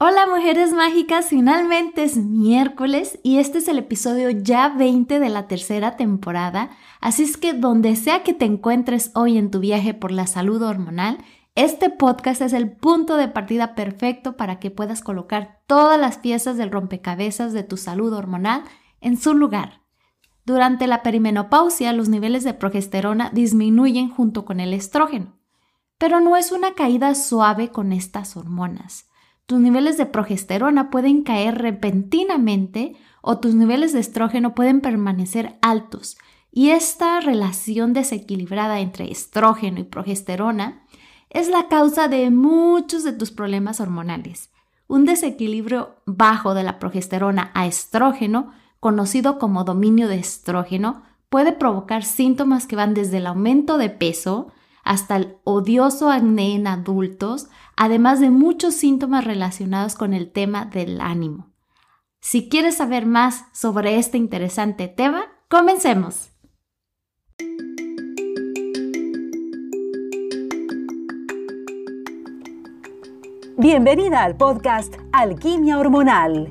Hola mujeres mágicas, finalmente es miércoles y este es el episodio ya 20 de la tercera temporada, así es que donde sea que te encuentres hoy en tu viaje por la salud hormonal, este podcast es el punto de partida perfecto para que puedas colocar todas las piezas del rompecabezas de tu salud hormonal en su lugar. Durante la perimenopausia, los niveles de progesterona disminuyen junto con el estrógeno, pero no es una caída suave con estas hormonas tus niveles de progesterona pueden caer repentinamente o tus niveles de estrógeno pueden permanecer altos. Y esta relación desequilibrada entre estrógeno y progesterona es la causa de muchos de tus problemas hormonales. Un desequilibrio bajo de la progesterona a estrógeno, conocido como dominio de estrógeno, puede provocar síntomas que van desde el aumento de peso, hasta el odioso acné en adultos, además de muchos síntomas relacionados con el tema del ánimo. Si quieres saber más sobre este interesante tema, comencemos. Bienvenida al podcast Alquimia Hormonal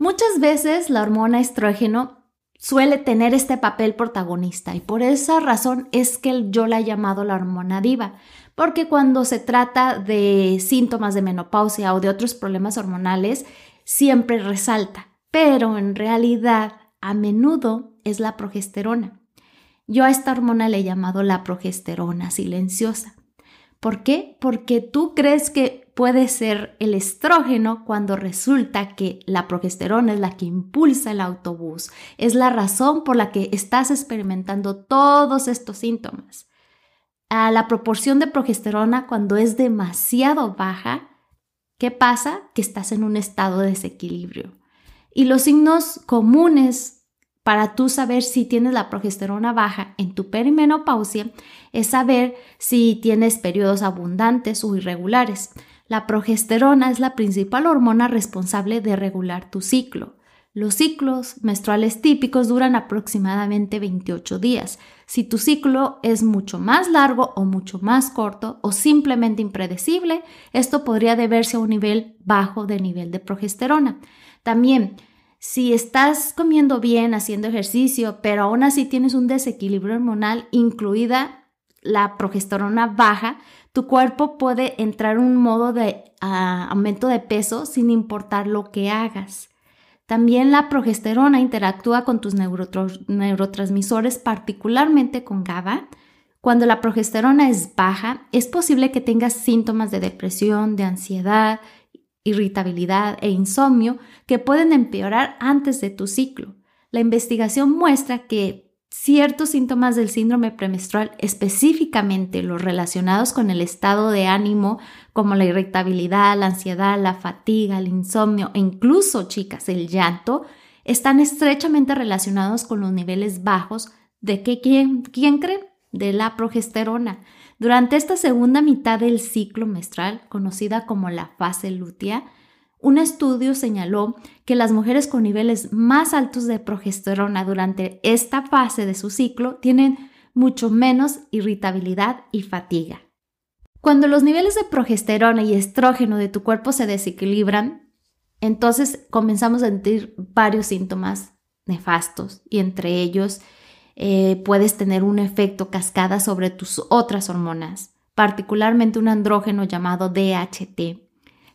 Muchas veces la hormona estrógeno suele tener este papel protagonista y por esa razón es que yo la he llamado la hormona diva, porque cuando se trata de síntomas de menopausia o de otros problemas hormonales, siempre resalta, pero en realidad a menudo es la progesterona. Yo a esta hormona le he llamado la progesterona silenciosa. ¿Por qué? Porque tú crees que puede ser el estrógeno cuando resulta que la progesterona es la que impulsa el autobús, es la razón por la que estás experimentando todos estos síntomas. A la proporción de progesterona cuando es demasiado baja, ¿qué pasa? Que estás en un estado de desequilibrio. Y los signos comunes para tú saber si tienes la progesterona baja en tu perimenopausia es saber si tienes periodos abundantes o irregulares. La progesterona es la principal hormona responsable de regular tu ciclo. Los ciclos menstruales típicos duran aproximadamente 28 días. Si tu ciclo es mucho más largo o mucho más corto o simplemente impredecible, esto podría deberse a un nivel bajo de nivel de progesterona. También, si estás comiendo bien, haciendo ejercicio, pero aún así tienes un desequilibrio hormonal, incluida la progesterona baja, tu cuerpo puede entrar en un modo de ah, aumento de peso sin importar lo que hagas. También la progesterona interactúa con tus neurotransmisores, particularmente con GABA. Cuando la progesterona es baja, es posible que tengas síntomas de depresión, de ansiedad, irritabilidad e insomnio que pueden empeorar antes de tu ciclo. La investigación muestra que ciertos síntomas del síndrome premenstrual, específicamente los relacionados con el estado de ánimo, como la irritabilidad, la ansiedad, la fatiga, el insomnio e incluso, chicas, el llanto, están estrechamente relacionados con los niveles bajos de que, ¿quién, quién? De la progesterona. Durante esta segunda mitad del ciclo menstrual, conocida como la fase lútea, un estudio señaló que las mujeres con niveles más altos de progesterona durante esta fase de su ciclo tienen mucho menos irritabilidad y fatiga. Cuando los niveles de progesterona y estrógeno de tu cuerpo se desequilibran, entonces comenzamos a sentir varios síntomas nefastos y entre ellos eh, puedes tener un efecto cascada sobre tus otras hormonas, particularmente un andrógeno llamado DHT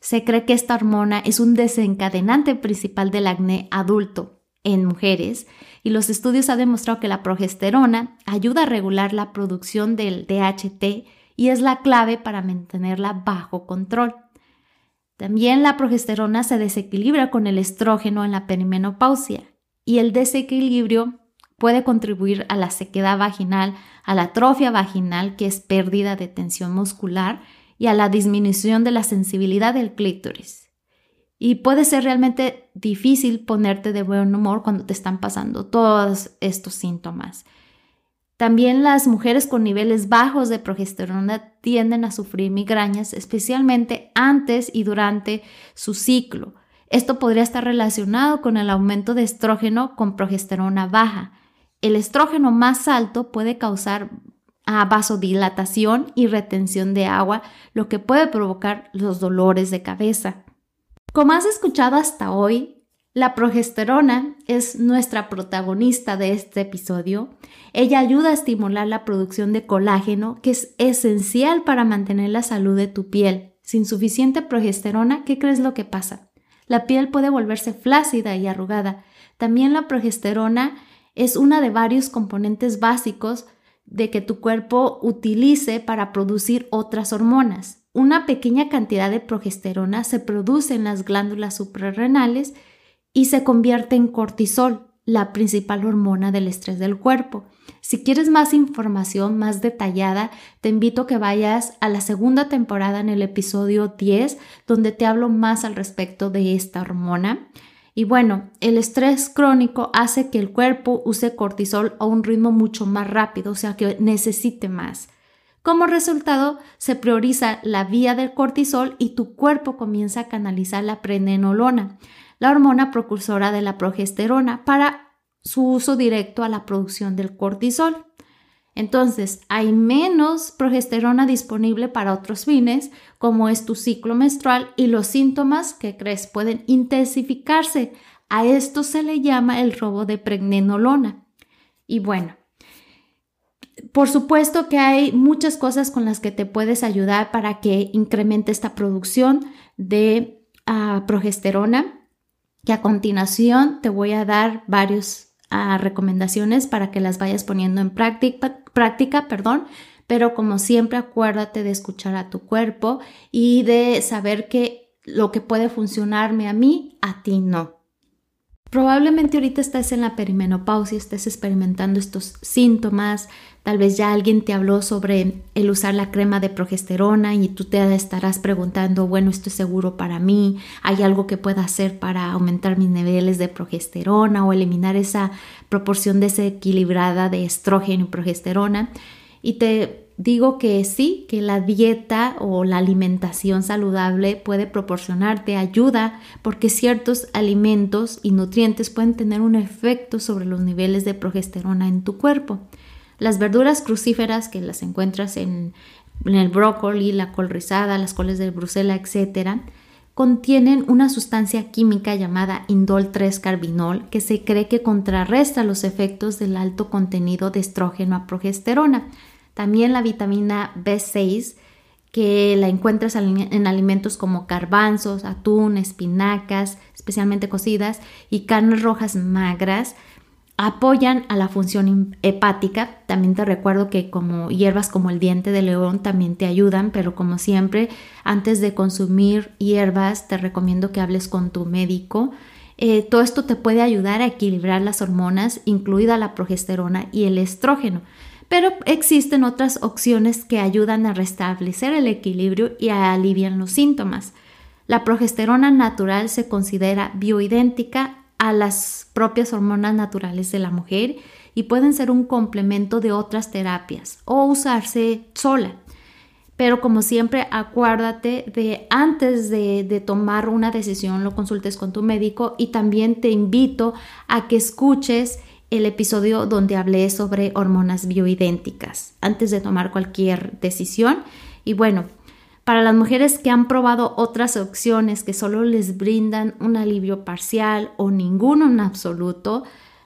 se cree que esta hormona es un desencadenante principal del acné adulto en mujeres y los estudios han demostrado que la progesterona ayuda a regular la producción del DHT y es la clave para mantenerla bajo control. También la progesterona se desequilibra con el estrógeno en la perimenopausia y el desequilibrio puede contribuir a la sequedad vaginal, a la atrofia vaginal, que es pérdida de tensión muscular, y a la disminución de la sensibilidad del clítoris. Y puede ser realmente difícil ponerte de buen humor cuando te están pasando todos estos síntomas. También las mujeres con niveles bajos de progesterona tienden a sufrir migrañas, especialmente antes y durante su ciclo. Esto podría estar relacionado con el aumento de estrógeno con progesterona baja. El estrógeno más alto puede causar ah, vasodilatación y retención de agua, lo que puede provocar los dolores de cabeza. Como has escuchado hasta hoy, la progesterona es nuestra protagonista de este episodio. Ella ayuda a estimular la producción de colágeno, que es esencial para mantener la salud de tu piel. Sin suficiente progesterona, ¿qué crees lo que pasa? La piel puede volverse flácida y arrugada. También la progesterona es una de varios componentes básicos de que tu cuerpo utilice para producir otras hormonas. Una pequeña cantidad de progesterona se produce en las glándulas suprarrenales y se convierte en cortisol, la principal hormona del estrés del cuerpo. Si quieres más información más detallada, te invito a que vayas a la segunda temporada en el episodio 10, donde te hablo más al respecto de esta hormona. Y bueno, el estrés crónico hace que el cuerpo use cortisol a un ritmo mucho más rápido, o sea que necesite más. Como resultado, se prioriza la vía del cortisol y tu cuerpo comienza a canalizar la prenenolona, la hormona precursora de la progesterona, para su uso directo a la producción del cortisol. Entonces, hay menos progesterona disponible para otros fines, como es tu ciclo menstrual y los síntomas que crees pueden intensificarse. A esto se le llama el robo de pregnenolona. Y bueno, por supuesto que hay muchas cosas con las que te puedes ayudar para que incremente esta producción de ah, progesterona que a continuación te voy a dar varias ah, recomendaciones para que las vayas poniendo en práctica, práctica, perdón, pero como siempre acuérdate de escuchar a tu cuerpo y de saber que lo que puede funcionarme a mí, a ti no. Probablemente ahorita estés en la perimenopausia, estés experimentando estos síntomas, tal vez ya alguien te habló sobre el usar la crema de progesterona y tú te estarás preguntando, bueno, esto es seguro para mí, hay algo que pueda hacer para aumentar mis niveles de progesterona o eliminar esa proporción desequilibrada de estrógeno y progesterona. Y te digo que sí, que la dieta o la alimentación saludable puede proporcionarte ayuda porque ciertos alimentos y nutrientes pueden tener un efecto sobre los niveles de progesterona en tu cuerpo. Las verduras crucíferas que las encuentras en, el brócoli, la col rizada, las coles de Bruselas, etc., contienen una sustancia química llamada indol 3-carbinol que se cree que contrarresta los efectos del alto contenido de estrógeno a progesterona. También la vitamina B6, que la encuentras en alimentos como garbanzos, atún, espinacas, especialmente cocidas, y carnes rojas magras, apoyan a la función hepática. También te recuerdo que como hierbas como el diente de león también te ayudan, pero como siempre, antes de consumir hierbas, te recomiendo que hables con tu médico. Eh, todo esto te puede ayudar a equilibrar las hormonas, incluida la progesterona y el estrógeno. Pero existen otras opciones que ayudan a restablecer el equilibrio y a aliviar los síntomas. La progesterona natural se considera bioidéntica a las propias hormonas naturales de la mujer y pueden ser un complemento de otras terapias o usarse sola. Pero como siempre, acuérdate de antes de, tomar una decisión, lo consultes con tu médico y también te invito a que escuches el episodio donde hablé sobre hormonas bioidénticas antes de tomar cualquier decisión. Y bueno, para las mujeres que han probado otras opciones que solo les brindan un alivio parcial o ninguno en absoluto,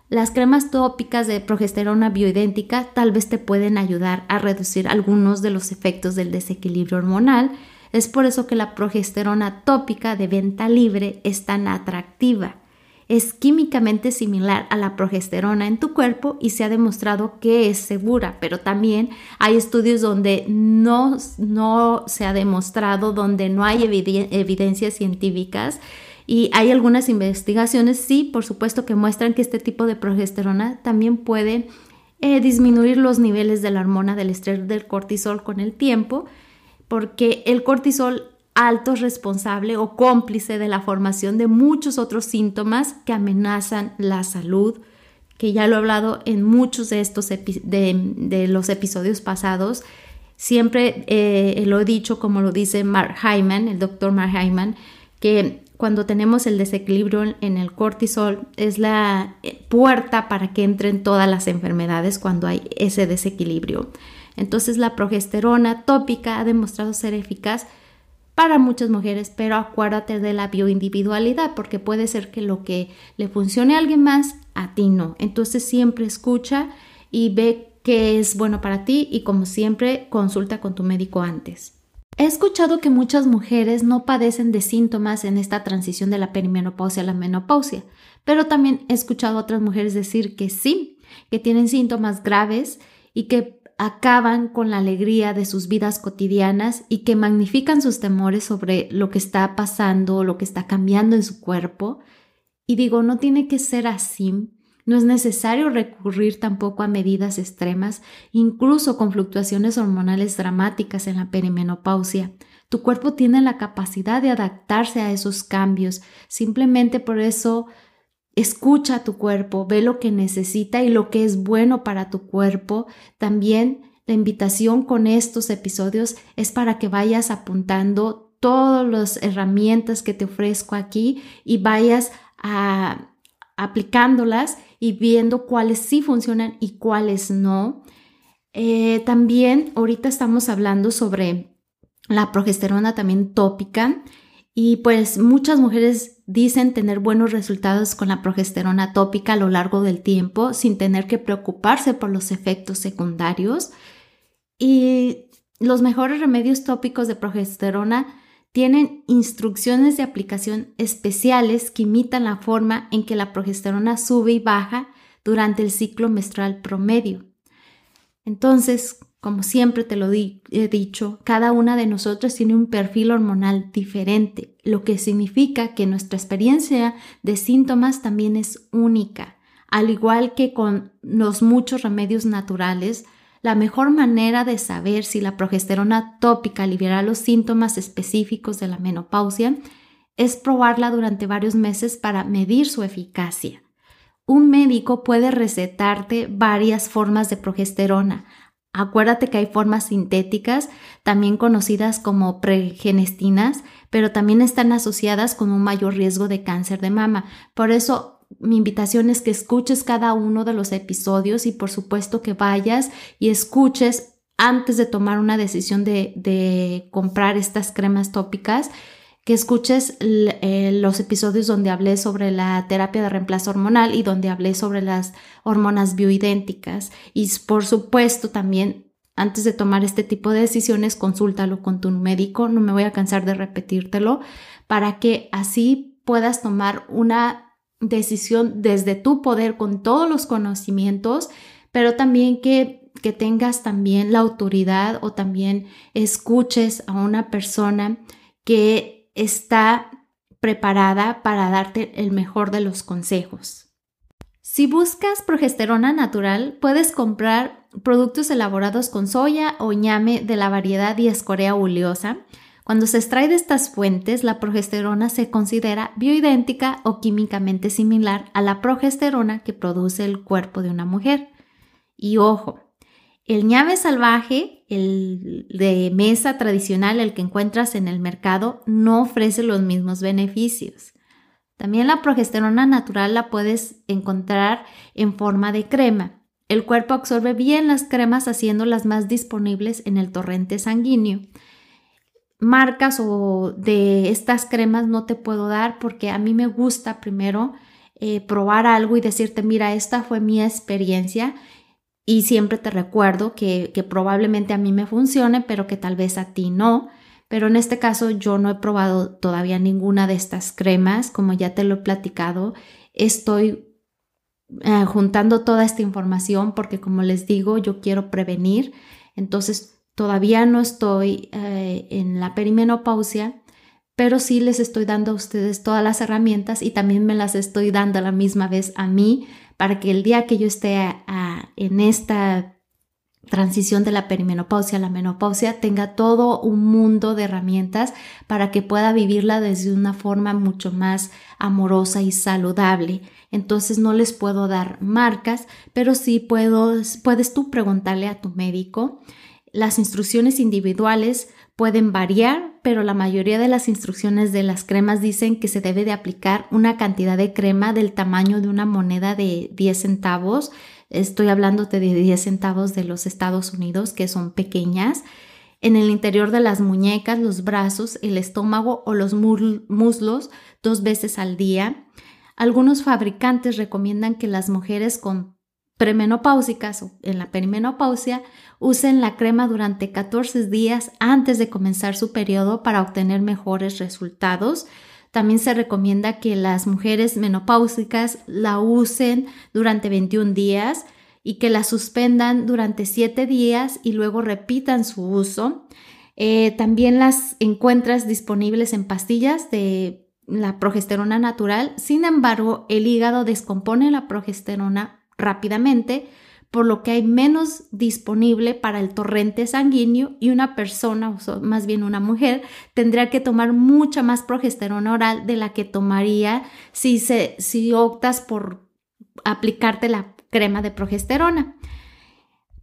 las cremas tópicas de progesterona bioidéntica tal vez te pueden ayudar a reducir algunos de los efectos del desequilibrio hormonal. Es por eso que la progesterona tópica de venta libre es tan atractiva es químicamente similar a la progesterona en tu cuerpo y se ha demostrado que es segura, pero también hay estudios donde no, no se ha demostrado, donde no hay evidencias científicas. Y hay algunas investigaciones, sí, por supuesto, que muestran que este tipo de progesterona también puede eh, disminuir los niveles de la hormona del estrés del cortisol con el tiempo, porque el cortisol alto es responsable o cómplice de la formación de muchos otros síntomas que amenazan la salud, que ya lo he hablado en muchos de estos de, los episodios pasados. Siempre eh, lo he dicho, como lo dice Mark Hyman, el doctor Mark Hyman, que cuando tenemos el desequilibrio en el cortisol es la eh, puerta para que entren todas las enfermedades cuando hay ese desequilibrio. Entonces la progesterona tópica ha demostrado ser eficaz para muchas mujeres, pero acuérdate de la bioindividualidad, porque puede ser que lo que le funcione a alguien más, a ti no. Entonces siempre escucha y ve qué es bueno para ti y como siempre consulta con tu médico antes. He escuchado que muchas mujeres no padecen de síntomas en esta transición de la perimenopausia a la menopausia, pero también he escuchado a otras mujeres decir que sí, que tienen síntomas graves y que acaban con la alegría de sus vidas cotidianas y que magnifican sus temores sobre lo que está pasando, lo que está cambiando en su cuerpo. Y digo, no tiene que ser así. No es necesario recurrir tampoco a medidas extremas, incluso con fluctuaciones hormonales dramáticas en la perimenopausia. Tu cuerpo tiene la capacidad de adaptarse a esos cambios. Simplemente por eso Escucha a tu cuerpo, ve lo que necesita y lo que es bueno para tu cuerpo. También la invitación con estos episodios es para que vayas apuntando todas las herramientas que te ofrezco aquí y vayas a, aplicándolas y viendo cuáles sí funcionan y cuáles no. Eh, también ahorita estamos hablando sobre la progesterona también tópica y pues muchas mujeres dicen tener buenos resultados con la progesterona tópica a lo largo del tiempo sin tener que preocuparse por los efectos secundarios. Y los mejores remedios tópicos de progesterona tienen instrucciones de aplicación especiales que imitan la forma en que la progesterona sube y baja durante el ciclo menstrual promedio. Entonces, como siempre te lo he dicho, cada una de nosotras tiene un perfil hormonal diferente, lo que significa que nuestra experiencia de síntomas también es única. Al igual que con los muchos remedios naturales, la mejor manera de saber si la progesterona tópica aliviará los síntomas específicos de la menopausia es probarla durante varios meses para medir su eficacia. Un médico puede recetarte varias formas de progesterona, Acuérdate que hay formas sintéticas, también conocidas como pregenestinas, pero también están asociadas con un mayor riesgo de cáncer de mama. Por eso mi invitación es que escuches cada uno de los episodios y por supuesto que vayas y escuches antes de tomar una decisión de, comprar estas cremas tópicas que escuches eh, los episodios donde hablé sobre la terapia de reemplazo hormonal y donde hablé sobre las hormonas bioidénticas. Y por supuesto también antes de tomar este tipo de decisiones, consúltalo con tu médico, no me voy a cansar de repetírtelo, para que así puedas tomar una decisión desde tu poder con todos los conocimientos, pero también que, que tengas también la autoridad o también escuches a una persona que está preparada para darte el mejor de los consejos. Si buscas progesterona natural, puedes comprar productos elaborados con soya o ñame de la variedad Diascorea oleosa. Cuando se extrae de estas fuentes, la progesterona se considera bioidéntica o químicamente similar a la progesterona que produce el cuerpo de una mujer. Y ojo, el ñame salvaje, el de mesa tradicional, el que encuentras en el mercado, no ofrece los mismos beneficios. También la progesterona natural la puedes encontrar en forma de crema. El cuerpo absorbe bien las cremas haciéndolas más disponibles en el torrente sanguíneo. Marcas o de estas cremas no te puedo dar porque a mí me gusta primero eh, probar algo y decirte, mira, esta fue mi experiencia y siempre te recuerdo que, probablemente a mí me funcione, pero que tal vez a ti no. Pero en este caso yo no he probado todavía ninguna de estas cremas, como ya te lo he platicado. Estoy eh, juntando toda esta información porque como les digo, yo quiero prevenir. Entonces todavía no estoy eh, en la perimenopausia, pero sí les estoy dando a ustedes todas las herramientas y también me las estoy dando a la misma vez a mí para que el día que yo esté en esta transición de la perimenopausia a la menopausia tenga todo un mundo de herramientas para que pueda vivirla desde una forma mucho más amorosa y saludable. Entonces no les puedo dar marcas, pero sí puedo, puedes tú preguntarle a tu médico. Las instrucciones individuales pueden variar, pero la mayoría de las instrucciones de las cremas dicen que se debe de aplicar una cantidad de crema del tamaño de una moneda de 10 centavos Estoy hablando de 10 centavos de los Estados Unidos, que son pequeñas. En el interior de las muñecas, los brazos, el estómago o los muslos dos veces al día. Algunos fabricantes recomiendan que las mujeres con premenopáusicas o en la perimenopausia usen la crema durante 14 días antes de comenzar su periodo para obtener mejores resultados. También se recomienda que las mujeres menopáusicas la usen durante 21 días y que la suspendan durante 7 días y luego repitan su uso. Eh, también las encuentras disponibles en pastillas de la progesterona natural. Sin embargo, el hígado descompone la progesterona rápidamente, por lo que hay menos disponible para el torrente sanguíneo y una persona, o más bien una mujer, tendría que tomar mucha más progesterona oral de la que tomaría si, se, si optas por aplicarte la crema de progesterona.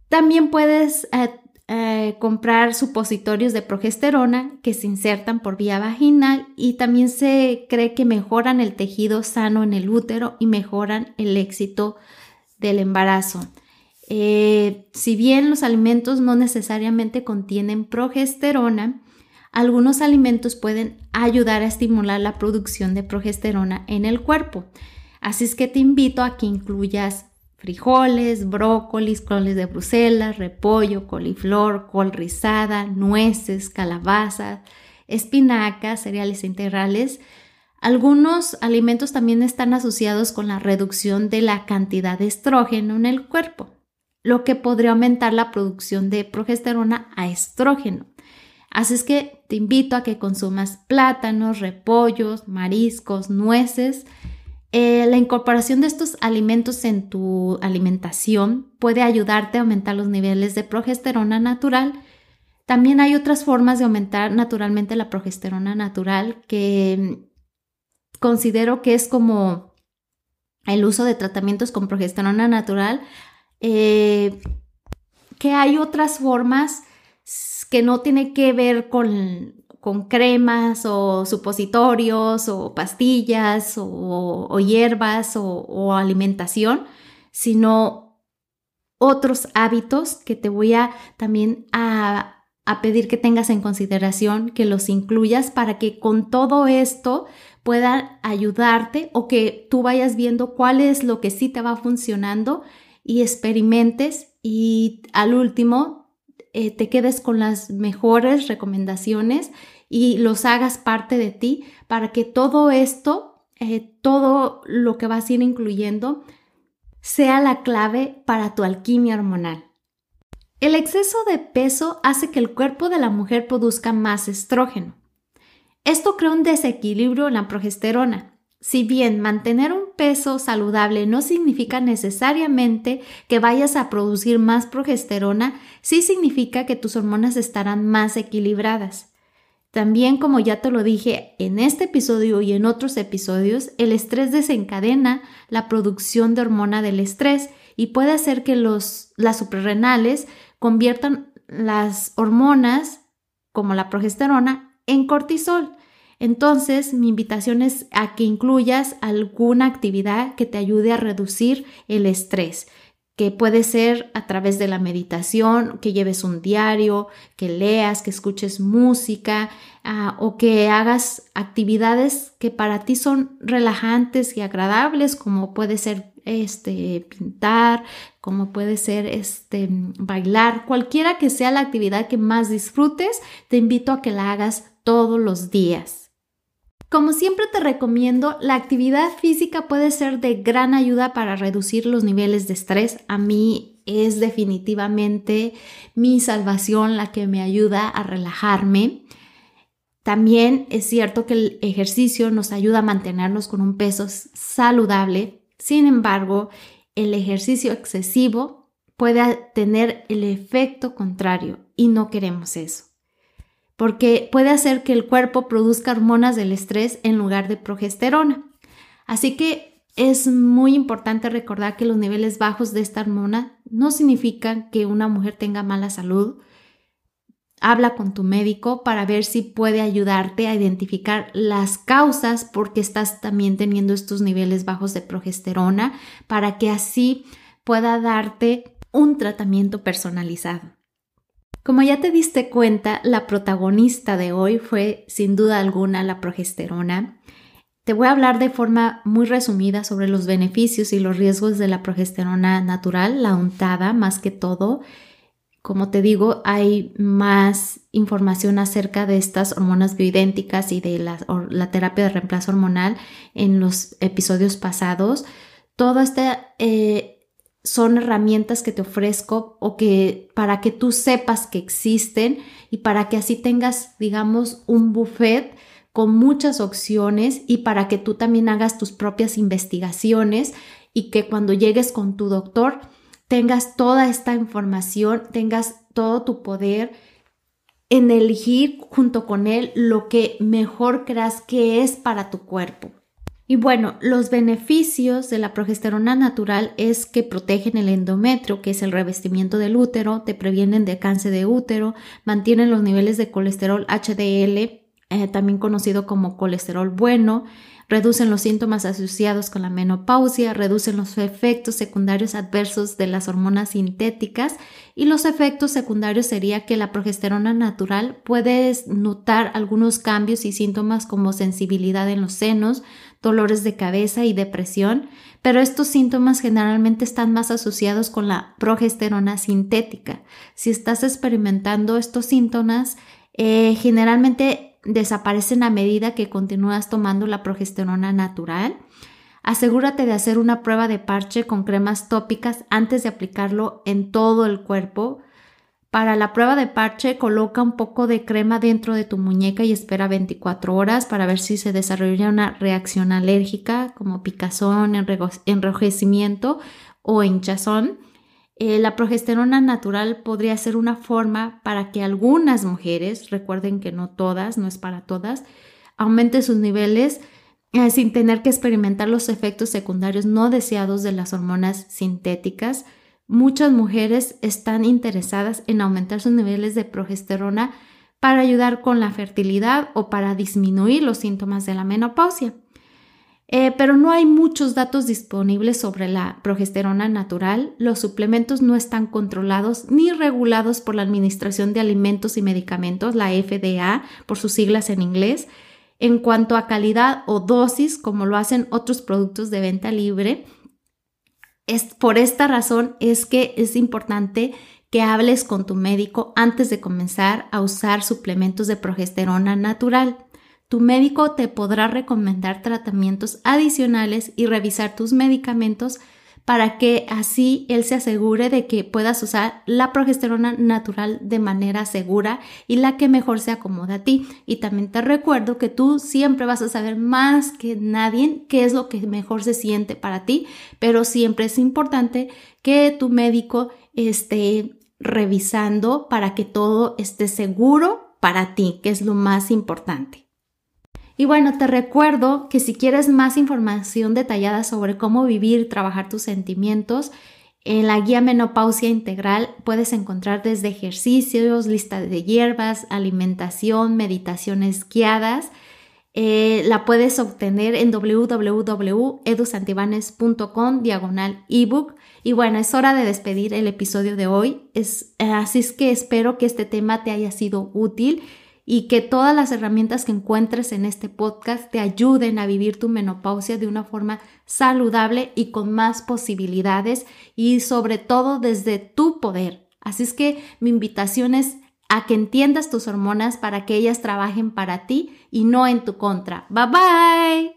También puedes eh, eh, comprar supositorios de progesterona que se insertan por vía vaginal y también se cree que mejoran el tejido sano en el útero y mejoran el éxito del embarazo. Eh, si bien los alimentos no necesariamente contienen progesterona, algunos alimentos pueden ayudar a estimular la producción de progesterona en el cuerpo. Así es que te invito a que incluyas frijoles, brócolis, coles de Bruselas, repollo, coliflor, col rizada, nueces, calabazas, espinacas, cereales integrales. Algunos alimentos también están asociados con la reducción de la cantidad de estrógeno en el cuerpo lo que podría aumentar la producción de progesterona a estrógeno. Así es que te invito a que consumas plátanos, repollos, mariscos, nueces. Eh, la incorporación de estos alimentos en tu alimentación puede ayudarte a aumentar los niveles de progesterona natural. También hay otras formas de aumentar naturalmente la progesterona natural que considero que es como el uso de tratamientos con progesterona natural eh, que hay otras formas que no tienen que ver con, cremas o supositorios o pastillas o, hierbas o, alimentación, sino otros hábitos que te voy a también a, a pedir que tengas en consideración, que los incluyas para que con todo esto pueda ayudarte o que tú vayas viendo cuál es lo que sí te va funcionando y experimentes y al último eh, te quedes con las mejores recomendaciones y los hagas parte de ti para que todo esto, eh, todo lo que vas a ir incluyendo, sea la clave para tu alquimia hormonal. El exceso de peso hace que el cuerpo de la mujer produzca más estrógeno. Esto crea un desequilibrio en la progesterona si bien mantener un peso saludable no significa necesariamente que vayas a producir más progesterona, sí significa que tus hormonas estarán más equilibradas. También, como ya te lo dije en este episodio y en otros episodios, el estrés desencadena la producción de hormona del estrés y puede hacer que los, las suprarrenales conviertan las hormonas, como la progesterona, en cortisol. Entonces, mi invitación es a que incluyas alguna actividad que te ayude a reducir el estrés, que puede ser a través de la meditación, que lleves un diario, que leas, que escuches música ah, o que hagas actividades que para ti son relajantes y agradables, como puede ser este pintar, como puede ser este bailar, cualquiera que sea la actividad que más disfrutes, te invito a que la hagas todos los días. Como siempre te recomiendo, la actividad física puede ser de gran ayuda para reducir los niveles de estrés. A mí es definitivamente mi salvación la que me ayuda a relajarme. También es cierto que el ejercicio nos ayuda a mantenernos con un peso saludable. Sin embargo, el ejercicio excesivo puede tener el efecto contrario y no queremos eso. Porque puede hacer que el cuerpo produzca hormonas del estrés en lugar de progesterona. Así que es muy importante recordar que los niveles bajos de esta hormona no significan que una mujer tenga mala salud. Habla con tu médico para ver si puede ayudarte a identificar las causas por qué estás también teniendo estos niveles bajos de progesterona para que así pueda darte un tratamiento personalizado. Como ya te diste cuenta, la protagonista de hoy fue sin duda alguna la progesterona. Te voy a hablar de forma muy resumida sobre los beneficios y los riesgos de la progesterona natural, la untada más que todo. Como te digo, hay más información acerca de estas hormonas bioidénticas y de la, terapia de reemplazo hormonal en los episodios pasados. Todo este eh, son herramientas que te ofrezco o que para que tú sepas que existen y para que así tengas, digamos, un buffet con muchas opciones y para que tú también hagas tus propias investigaciones y que cuando llegues con tu doctor tengas toda esta información, tengas todo tu poder en elegir junto con él lo que mejor creas que es para tu cuerpo. Y bueno, los beneficios de la progesterona natural es que protegen el endometrio, que es el revestimiento del útero, te previenen de cáncer de útero, mantienen los niveles de colesterol HDL, eh, también conocido como colesterol bueno, reducen los síntomas asociados con la menopausia, reducen los efectos secundarios adversos de las hormonas sintéticas y los efectos secundarios sería que la progesterona natural puedes notar algunos cambios y síntomas como sensibilidad en los senos, dolores de cabeza y depresión, pero estos síntomas generalmente están más asociados con la progesterona sintética. Si estás experimentando estos síntomas, eh, generalmente desaparecen a medida que continúas tomando la progesterona natural. Asegúrate de hacer una prueba de parche con cremas tópicas antes de aplicarlo en todo el cuerpo para la prueba de parche, coloca un poco de crema dentro de tu muñeca y espera 24 horas para ver si se desarrolla una reacción alérgica como picazón, enrojecimiento o hinchazón. Eh, la progesterona natural podría ser una forma para que algunas mujeres, recuerden que no todas, no es para todas, aumente sus niveles eh, sin tener que experimentar los efectos secundarios no deseados de las hormonas sintéticas Muchas mujeres están interesadas en aumentar sus niveles de progesterona para ayudar con la fertilidad o para disminuir los síntomas de la menopausia. Eh, pero no hay muchos datos disponibles sobre la progesterona natural. Los suplementos no están controlados ni regulados por la Administración de Alimentos y Medicamentos, la FDA, por sus siglas en inglés, en cuanto a calidad o dosis, como lo hacen otros productos de venta libre es, por esta razón es que es importante que hables con tu médico antes de comenzar a usar suplementos de progesterona natural. Tu médico te podrá recomendar tratamientos adicionales y revisar tus medicamentos para que así él se asegure de que puedas usar la progesterona natural de manera segura y la que mejor se acomoda a ti. Y también te recuerdo que tú siempre vas a saber más que nadie qué es lo que mejor se siente para ti, pero siempre es importante que tu médico esté revisando para que todo esté seguro para ti, que es lo más importante. Y bueno, te recuerdo que si quieres más información detallada sobre cómo vivir trabajar tus sentimientos, en la guía Menopausia Integral puedes encontrar desde ejercicios, lista de hierbas, alimentación, meditaciones guiadas. Eh, la puedes obtener en www.edusantibanes.com diagonal ebook. Y bueno, es hora de despedir el episodio de hoy. Así es que espero que este tema te haya sido útil y que todas las herramientas que encuentres en este podcast te ayuden a vivir tu menopausia de una forma saludable y con más posibilidades y sobre todo desde tu poder. Así es que mi invitación es a que entiendas tus hormonas para que ellas trabajen para ti y no en tu contra. Bye bye.